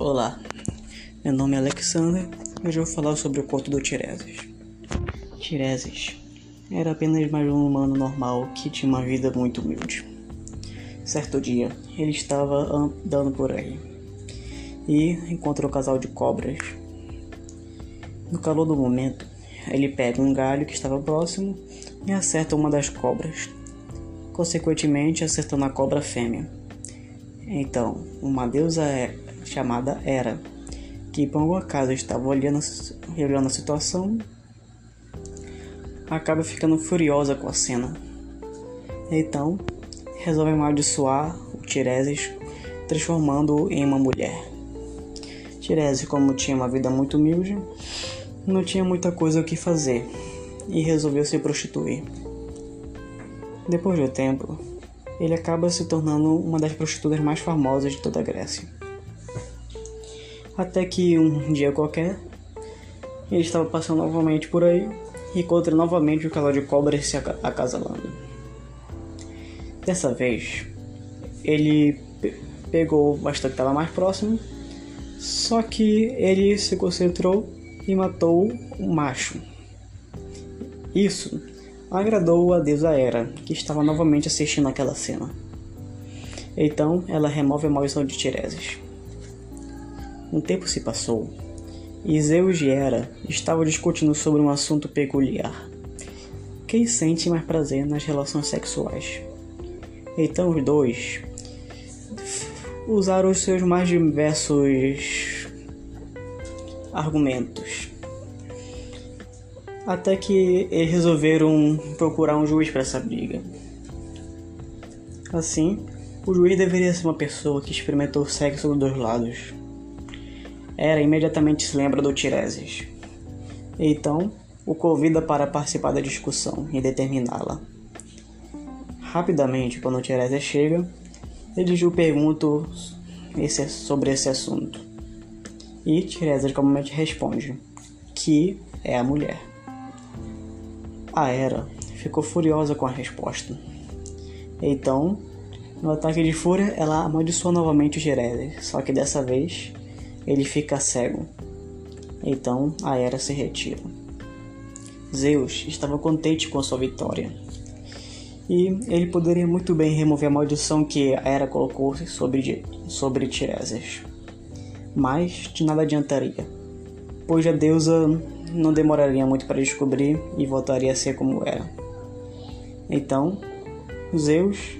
Olá, meu nome é Alexander e hoje eu vou falar sobre o conto do Tiresias. Tiresias era apenas mais um humano normal que tinha uma vida muito humilde. Certo dia, ele estava andando por aí e encontrou um casal de cobras. No calor do momento, ele pega um galho que estava próximo e acerta uma das cobras, consequentemente acertando a cobra fêmea. Então, uma deusa é chamada Hera, que por um acaso estava olhando, olhando a situação, acaba ficando furiosa com a cena. Então, resolve amaldiçoar o Tiresias, transformando-o em uma mulher. Tiresias, como tinha uma vida muito humilde, não tinha muita coisa o que fazer e resolveu se prostituir. Depois do tempo, ele acaba se tornando uma das prostitutas mais famosas de toda a Grécia. Até que um dia qualquer, ele estava passando novamente por aí e encontra novamente o casal de cobras se acasalando. Dessa vez, ele pegou bastante estava mais próximo, só que ele se concentrou e matou o macho. Isso agradou a deusa Hera, que estava novamente assistindo aquela cena. Então ela remove a maldição de Tiresias. Um tempo se passou e Zeus e Hera estavam discutindo sobre um assunto peculiar. Quem sente mais prazer nas relações sexuais? Então os dois usaram os seus mais diversos argumentos até que eles resolveram procurar um juiz para essa briga. Assim, o juiz deveria ser uma pessoa que experimentou sexo dos dois lados. Era imediatamente se lembra do Tiresias. Então, o convida para participar da discussão e determiná-la. Rapidamente, quando Tiresias chega, eles o perguntam esse, sobre esse assunto. E Tiresias calmamente responde que é a mulher. A Hera ficou furiosa com a resposta. Então, no ataque de fúria, ela amaldiçoa novamente o Tiresias, só que dessa vez ele fica cego. Então, a Hera se retira. Zeus estava contente com a sua vitória. E ele poderia muito bem remover a maldição que a Hera colocou sobre, sobre Tiresias. Mas de nada adiantaria, pois a deusa não demoraria muito para descobrir e voltaria a ser como era. Então, Zeus,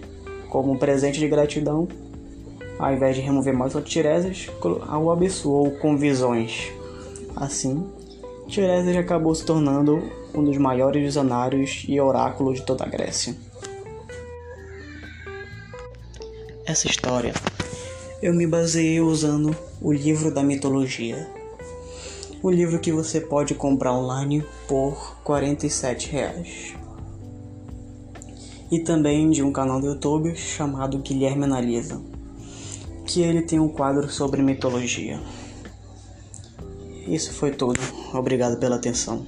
como presente de gratidão, ao invés de remover mais o o abençoou com visões. Assim, Tiresias acabou se tornando um dos maiores visionários e oráculos de toda a Grécia. Essa história eu me baseei usando o livro da mitologia um livro que você pode comprar online por 47 reais. E também de um canal do YouTube chamado Guilherme Analisa, que ele tem um quadro sobre mitologia. Isso foi tudo. Obrigado pela atenção.